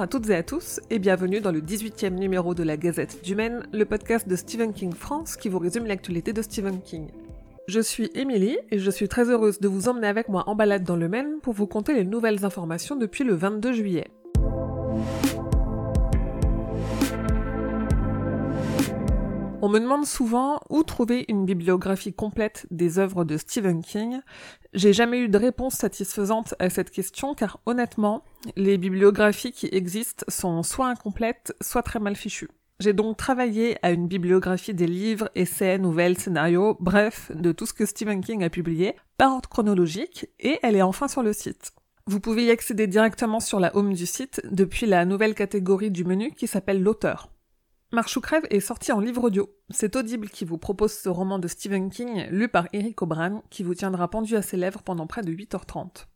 À toutes et à tous et bienvenue dans le 18e numéro de la Gazette du Maine, le podcast de Stephen King France qui vous résume l'actualité de Stephen King. Je suis Émilie et je suis très heureuse de vous emmener avec moi en balade dans le Maine pour vous conter les nouvelles informations depuis le 22 juillet. On me demande souvent où trouver une bibliographie complète des œuvres de Stephen King. J'ai jamais eu de réponse satisfaisante à cette question car honnêtement, les bibliographies qui existent sont soit incomplètes, soit très mal fichues. J'ai donc travaillé à une bibliographie des livres, essais, nouvelles, scénarios, bref, de tout ce que Stephen King a publié, par ordre chronologique, et elle est enfin sur le site. Vous pouvez y accéder directement sur la home du site depuis la nouvelle catégorie du menu qui s'appelle l'auteur. Marche crève est sorti en livre audio. C'est Audible qui vous propose ce roman de Stephen King, lu par Eric O'Brien, qui vous tiendra pendu à ses lèvres pendant près de 8h30.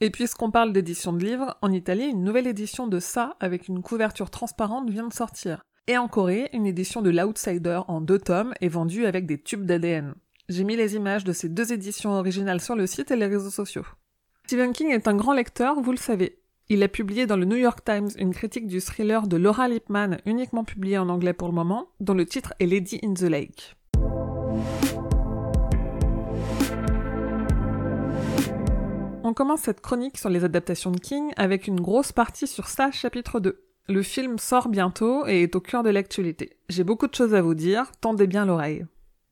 Et puisqu'on parle d'édition de livres, en Italie, une nouvelle édition de Ça, avec une couverture transparente, vient de sortir. Et en Corée, une édition de L'Outsider en deux tomes est vendue avec des tubes d'ADN. J'ai mis les images de ces deux éditions originales sur le site et les réseaux sociaux. Stephen King est un grand lecteur, vous le savez. Il a publié dans le New York Times une critique du thriller de Laura Lipman, uniquement publié en anglais pour le moment, dont le titre est Lady in the Lake. On commence cette chronique sur les adaptations de King avec une grosse partie sur ça, chapitre 2. Le film sort bientôt et est au cœur de l'actualité. J'ai beaucoup de choses à vous dire, tendez bien l'oreille.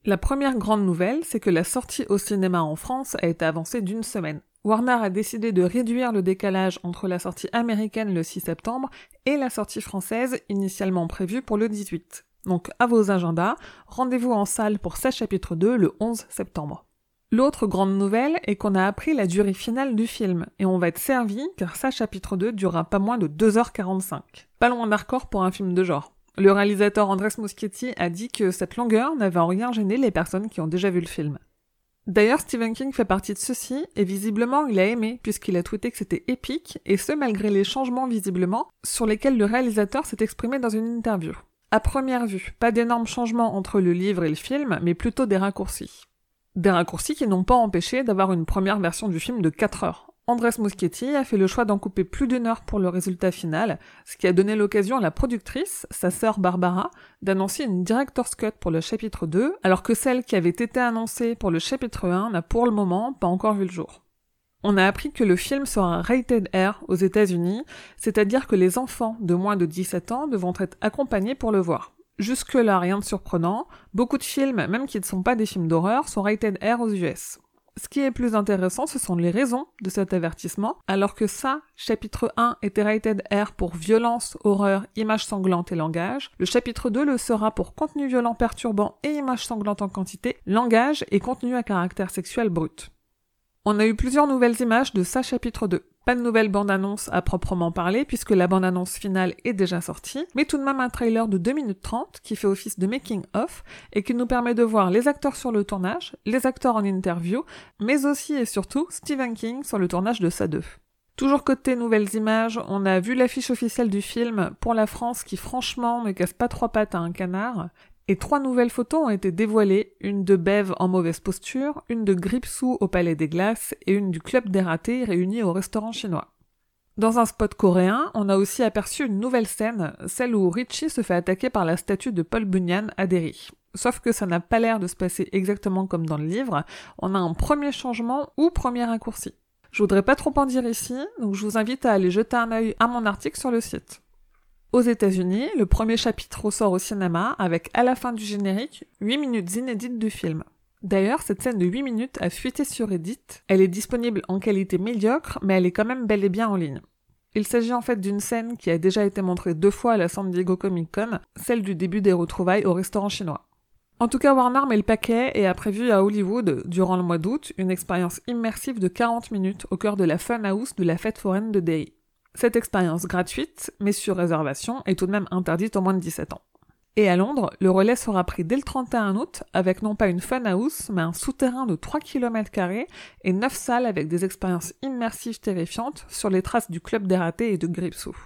La première grande nouvelle, c'est que la sortie au cinéma en France a été avancée d'une semaine. Warner a décidé de réduire le décalage entre la sortie américaine le 6 septembre et la sortie française initialement prévue pour le 18. Donc à vos agendas, rendez-vous en salle pour sa chapitre 2 le 11 septembre. L'autre grande nouvelle est qu'on a appris la durée finale du film, et on va être servi car sa chapitre 2 durera pas moins de 2h45. Pas loin d'un record pour un film de genre. Le réalisateur Andrés Muschietti a dit que cette longueur n'avait en rien gêné les personnes qui ont déjà vu le film. D'ailleurs, Stephen King fait partie de ceci, et visiblement il a aimé, puisqu'il a tweeté que c'était épique, et ce malgré les changements visiblement, sur lesquels le réalisateur s'est exprimé dans une interview. À première vue, pas d'énormes changements entre le livre et le film, mais plutôt des raccourcis. Des raccourcis qui n'ont pas empêché d'avoir une première version du film de 4 heures. Andrés Muschietti a fait le choix d'en couper plus d'une heure pour le résultat final, ce qui a donné l'occasion à la productrice, sa sœur Barbara, d'annoncer une director's cut pour le chapitre 2, alors que celle qui avait été annoncée pour le chapitre 1 n'a pour le moment pas encore vu le jour. On a appris que le film sera rated R aux États-Unis, c'est-à-dire que les enfants de moins de 17 ans devront être accompagnés pour le voir. Jusque-là, rien de surprenant, beaucoup de films, même qui ne sont pas des films d'horreur, sont rated R aux US. Ce qui est plus intéressant, ce sont les raisons de cet avertissement, alors que ça, chapitre 1 était rated R pour violence, horreur, images sanglantes et langage, le chapitre 2 le sera pour contenu violent perturbant et images sanglantes en quantité, langage et contenu à caractère sexuel brut. On a eu plusieurs nouvelles images de ça chapitre 2. Pas de nouvelle bande-annonce à proprement parler puisque la bande-annonce finale est déjà sortie, mais tout de même un trailer de 2 minutes 30 qui fait office de making-of et qui nous permet de voir les acteurs sur le tournage, les acteurs en interview, mais aussi et surtout Stephen King sur le tournage de sa 2. Toujours côté nouvelles images, on a vu l'affiche officielle du film pour la France qui franchement ne casse pas trois pattes à un canard, et trois nouvelles photos ont été dévoilées, une de Bev en mauvaise posture, une de Gripsou au Palais des Glaces et une du Club des Ratés réunis au restaurant chinois. Dans un spot coréen, on a aussi aperçu une nouvelle scène, celle où Richie se fait attaquer par la statue de Paul Bunyan à Derry. Sauf que ça n'a pas l'air de se passer exactement comme dans le livre, on a un premier changement ou premier raccourci. Je voudrais pas trop en dire ici, donc je vous invite à aller jeter un œil à mon article sur le site. Aux États-Unis, le premier chapitre ressort au cinéma avec à la fin du générique 8 minutes inédites du film. D'ailleurs, cette scène de 8 minutes a fuité sur Reddit. Elle est disponible en qualité médiocre, mais elle est quand même bel et bien en ligne. Il s'agit en fait d'une scène qui a déjà été montrée deux fois à la San Diego Comic Con, celle du début des retrouvailles au restaurant chinois. En tout cas, Warner met le paquet et a prévu à Hollywood, durant le mois d'août, une expérience immersive de 40 minutes au cœur de la Fun House de la fête foraine de Day. Cette expérience gratuite, mais sur réservation, est tout de même interdite aux moins de 17 ans. Et à Londres, le relais sera pris dès le 31 août avec non pas une fun house, mais un souterrain de 3 km et 9 salles avec des expériences immersives terrifiantes sur les traces du club des ratés et de Gripsou.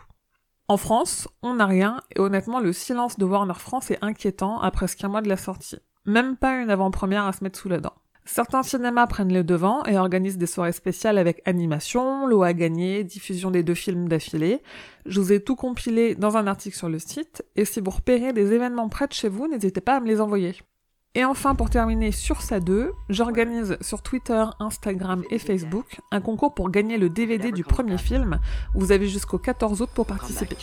En France, on n'a rien, et honnêtement, le silence de Warner France est inquiétant après presque un mois de la sortie. Même pas une avant-première à se mettre sous la dent. Certains cinémas prennent le devant et organisent des soirées spéciales avec animation, l'eau à gagner, diffusion des deux films d'affilée. Je vous ai tout compilé dans un article sur le site, et si vous repérez des événements près de chez vous, n'hésitez pas à me les envoyer. Et enfin, pour terminer sur ça 2, j'organise sur Twitter, Instagram et Facebook un concours pour gagner le DVD du premier film. Vous avez jusqu'au 14 août pour participer.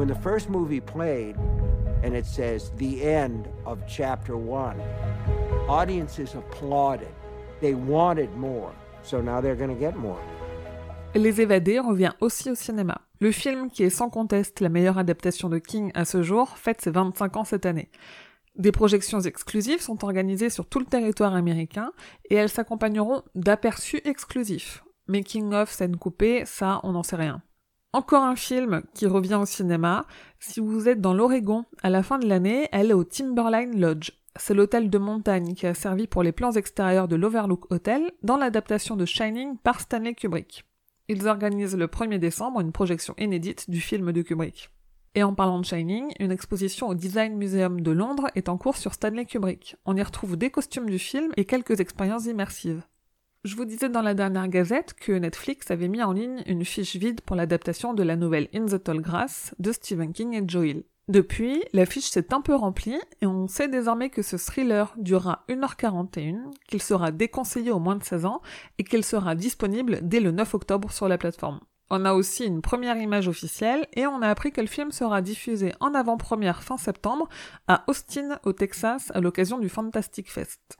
When the first movie played and it says the end of chapter one, audiences applauded. They wanted more. So now they're going to get more. Les Évadés revient aussi au cinéma. Le film, qui est sans conteste la meilleure adaptation de King à ce jour, fête ses 25 ans cette année. Des projections exclusives sont organisées sur tout le territoire américain et elles s'accompagneront d'aperçus exclusifs. Making of, scène coupée, ça, on n'en sait rien. Encore un film qui revient au cinéma. Si vous êtes dans l'Oregon, à la fin de l'année, elle est au Timberline Lodge. C'est l'hôtel de montagne qui a servi pour les plans extérieurs de l'Overlook Hotel dans l'adaptation de Shining par Stanley Kubrick. Ils organisent le 1er décembre une projection inédite du film de Kubrick. Et en parlant de Shining, une exposition au Design Museum de Londres est en cours sur Stanley Kubrick. On y retrouve des costumes du film et quelques expériences immersives. Je vous disais dans la dernière gazette que Netflix avait mis en ligne une fiche vide pour l'adaptation de la nouvelle In the Tall Grass de Stephen King et Joe Hill. Depuis, la fiche s'est un peu remplie et on sait désormais que ce thriller durera 1h41, qu'il sera déconseillé aux moins de 16 ans et qu'il sera disponible dès le 9 octobre sur la plateforme. On a aussi une première image officielle et on a appris que le film sera diffusé en avant-première fin septembre à Austin, au Texas, à l'occasion du Fantastic Fest.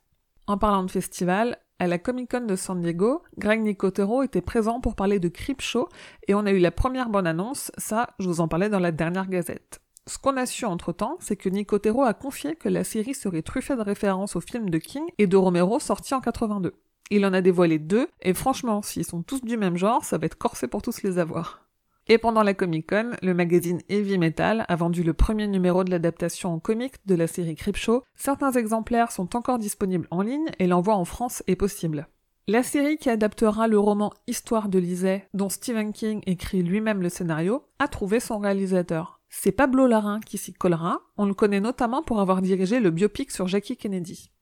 En parlant de festival, à la Comic Con de San Diego, Greg Nicotero était présent pour parler de Creepshow et on a eu la première bonne annonce, ça je vous en parlais dans la dernière gazette. Ce qu'on a su entre-temps, c'est que Nicotero a confié que la série serait truffée de références au film de King et de Romero sorti en 82. Il en a dévoilé deux, et franchement, s'ils sont tous du même genre, ça va être corsé pour tous les avoir. Et pendant la Comic Con, le magazine Heavy Metal a vendu le premier numéro de l'adaptation en comics de la série Creepshow. Certains exemplaires sont encore disponibles en ligne et l'envoi en France est possible. La série qui adaptera le roman Histoire de Lisée, dont Stephen King écrit lui-même le scénario, a trouvé son réalisateur. C'est Pablo Larrain qui s'y collera, on le connaît notamment pour avoir dirigé le biopic sur Jackie Kennedy.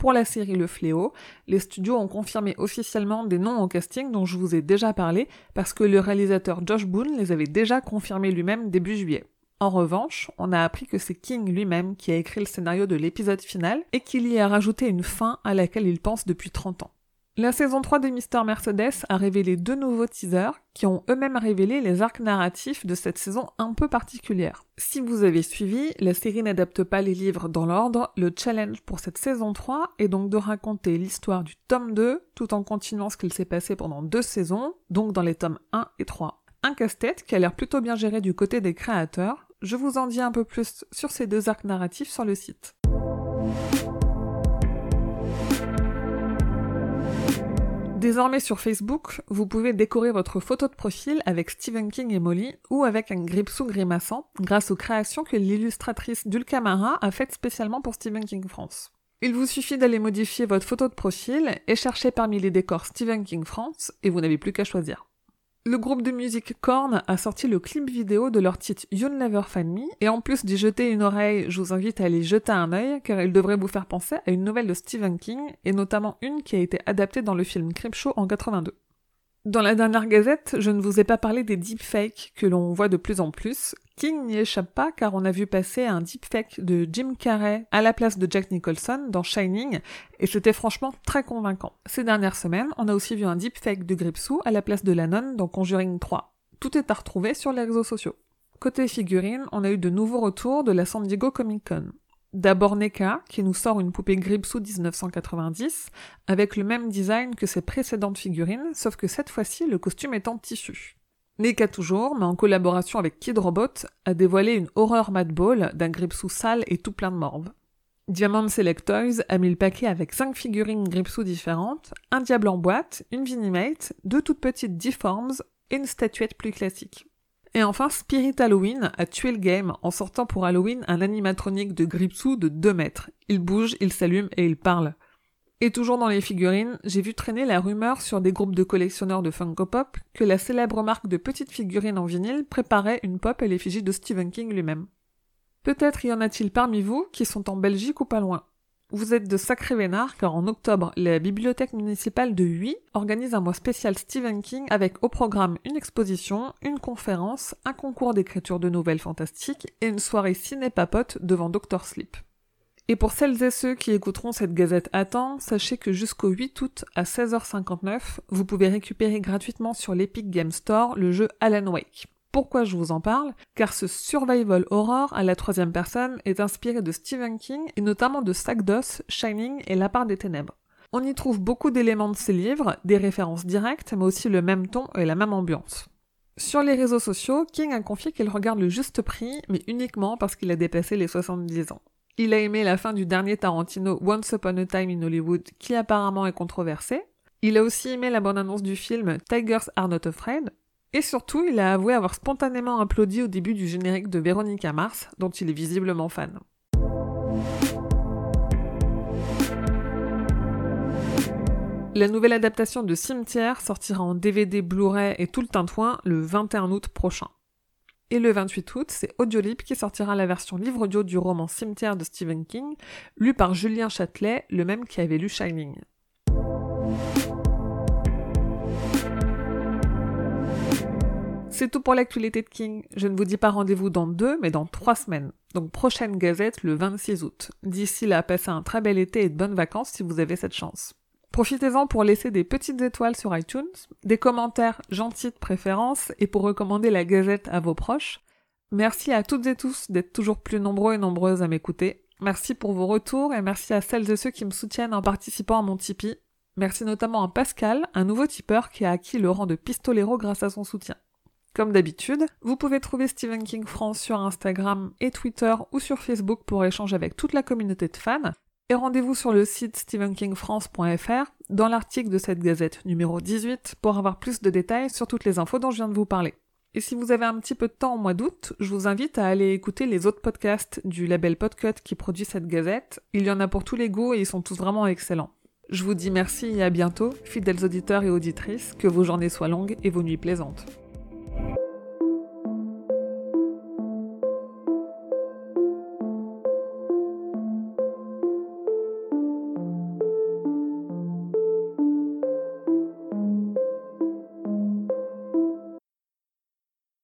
Pour la série Le Fléau, les studios ont confirmé officiellement des noms au casting dont je vous ai déjà parlé parce que le réalisateur Josh Boone les avait déjà confirmés lui-même début juillet. En revanche, on a appris que c'est King lui-même qui a écrit le scénario de l'épisode final et qu'il y a rajouté une fin à laquelle il pense depuis 30 ans. La saison 3 de Mister Mercedes a révélé deux nouveaux teasers qui ont eux-mêmes révélé les arcs narratifs de cette saison un peu particulière. Si vous avez suivi, la série n'adapte pas les livres dans l'ordre, le challenge pour cette saison 3 est donc de raconter l'histoire du tome 2 tout en continuant ce qu'il s'est passé pendant deux saisons, donc dans les tomes 1 et 3. Un casse-tête qui a l'air plutôt bien géré du côté des créateurs. Je vous en dis un peu plus sur ces deux arcs narratifs sur le site. Désormais sur Facebook, vous pouvez décorer votre photo de profil avec Stephen King et Molly ou avec un gripsou grimaçant grâce aux créations que l'illustratrice Dulcamara a faites spécialement pour Stephen King France. Il vous suffit d'aller modifier votre photo de profil et chercher parmi les décors Stephen King France et vous n'avez plus qu'à choisir. Le groupe de musique Korn a sorti le clip vidéo de leur titre You'll Never Find Me, et en plus d'y jeter une oreille, je vous invite à aller jeter un œil, car il devrait vous faire penser à une nouvelle de Stephen King, et notamment une qui a été adaptée dans le film Creepshow en 82. Dans la dernière gazette, je ne vous ai pas parlé des deepfakes que l'on voit de plus en plus. King n'y échappe pas car on a vu passer un deepfake de Jim Carrey à la place de Jack Nicholson dans Shining et c'était franchement très convaincant. Ces dernières semaines, on a aussi vu un deepfake de Gripsou à la place de Lannon dans Conjuring 3. Tout est à retrouver sur les réseaux sociaux. Côté figurines, on a eu de nouveaux retours de la San Diego Comic Con. D'abord Neka, qui nous sort une poupée Gripsou 1990, avec le même design que ses précédentes figurines, sauf que cette fois-ci, le costume est en tissu. Neka toujours, mais en collaboration avec Kid Robot, a dévoilé une horreur Mad Ball d'un Gripsou sale et tout plein de morve. Diamond Select Toys a mis le paquet avec 5 figurines Gripsou différentes, un diable en boîte, une Vinimate, deux toutes petites Deforms et une statuette plus classique. Et enfin, Spirit Halloween a tué le game en sortant pour Halloween un animatronique de Gripsou de 2 mètres. Il bouge, il s'allume et il parle. Et toujours dans les figurines, j'ai vu traîner la rumeur sur des groupes de collectionneurs de Funko Pop que la célèbre marque de petites figurines en vinyle préparait une pop à l'effigie de Stephen King lui-même. Peut-être y en a-t-il parmi vous qui sont en Belgique ou pas loin. Vous êtes de sacrés vénards car en octobre, la bibliothèque municipale de Huy organise un mois spécial Stephen King avec au programme une exposition, une conférence, un concours d'écriture de nouvelles fantastiques et une soirée ciné-papote devant Dr. Sleep. Et pour celles et ceux qui écouteront cette gazette à temps, sachez que jusqu'au 8 août à 16h59, vous pouvez récupérer gratuitement sur l'Epic Game Store le jeu Alan Wake. Pourquoi je vous en parle? Car ce survival horror à la troisième personne est inspiré de Stephen King et notamment de Sagdos, Shining et La part des ténèbres. On y trouve beaucoup d'éléments de ses livres, des références directes, mais aussi le même ton et la même ambiance. Sur les réseaux sociaux, King a confié qu'il regarde le juste prix, mais uniquement parce qu'il a dépassé les 70 ans. Il a aimé la fin du dernier Tarantino Once Upon a Time in Hollywood, qui apparemment est controversé. Il a aussi aimé la bande-annonce du film Tigers Are Not Afraid. Et surtout, il a avoué avoir spontanément applaudi au début du générique de Veronica Mars, dont il est visiblement fan. La nouvelle adaptation de Cimetière sortira en DVD, Blu-ray et tout le tintouin le 21 août prochain. Et le 28 août, c'est Audiolib qui sortira la version livre audio du roman Cimetière de Stephen King, lu par Julien Châtelet, le même qui avait lu Shining. C'est tout pour l'actualité de King. Je ne vous dis pas rendez-vous dans deux, mais dans trois semaines. Donc prochaine gazette le 26 août. D'ici là, passez un très bel été et de bonnes vacances si vous avez cette chance. Profitez-en pour laisser des petites étoiles sur iTunes, des commentaires gentils de préférence et pour recommander la gazette à vos proches. Merci à toutes et tous d'être toujours plus nombreux et nombreuses à m'écouter. Merci pour vos retours et merci à celles et ceux qui me soutiennent en participant à mon Tipeee. Merci notamment à Pascal, un nouveau tipeur qui a acquis le rang de pistolero grâce à son soutien. Comme d'habitude, vous pouvez trouver Stephen King France sur Instagram et Twitter ou sur Facebook pour échanger avec toute la communauté de fans. Et rendez-vous sur le site stephenkingfrance.fr dans l'article de cette gazette numéro 18 pour avoir plus de détails sur toutes les infos dont je viens de vous parler. Et si vous avez un petit peu de temps au mois d'août, je vous invite à aller écouter les autres podcasts du label Podcut qui produit cette gazette. Il y en a pour tous les goûts et ils sont tous vraiment excellents. Je vous dis merci et à bientôt, fidèles auditeurs et auditrices, que vos journées soient longues et vos nuits plaisantes.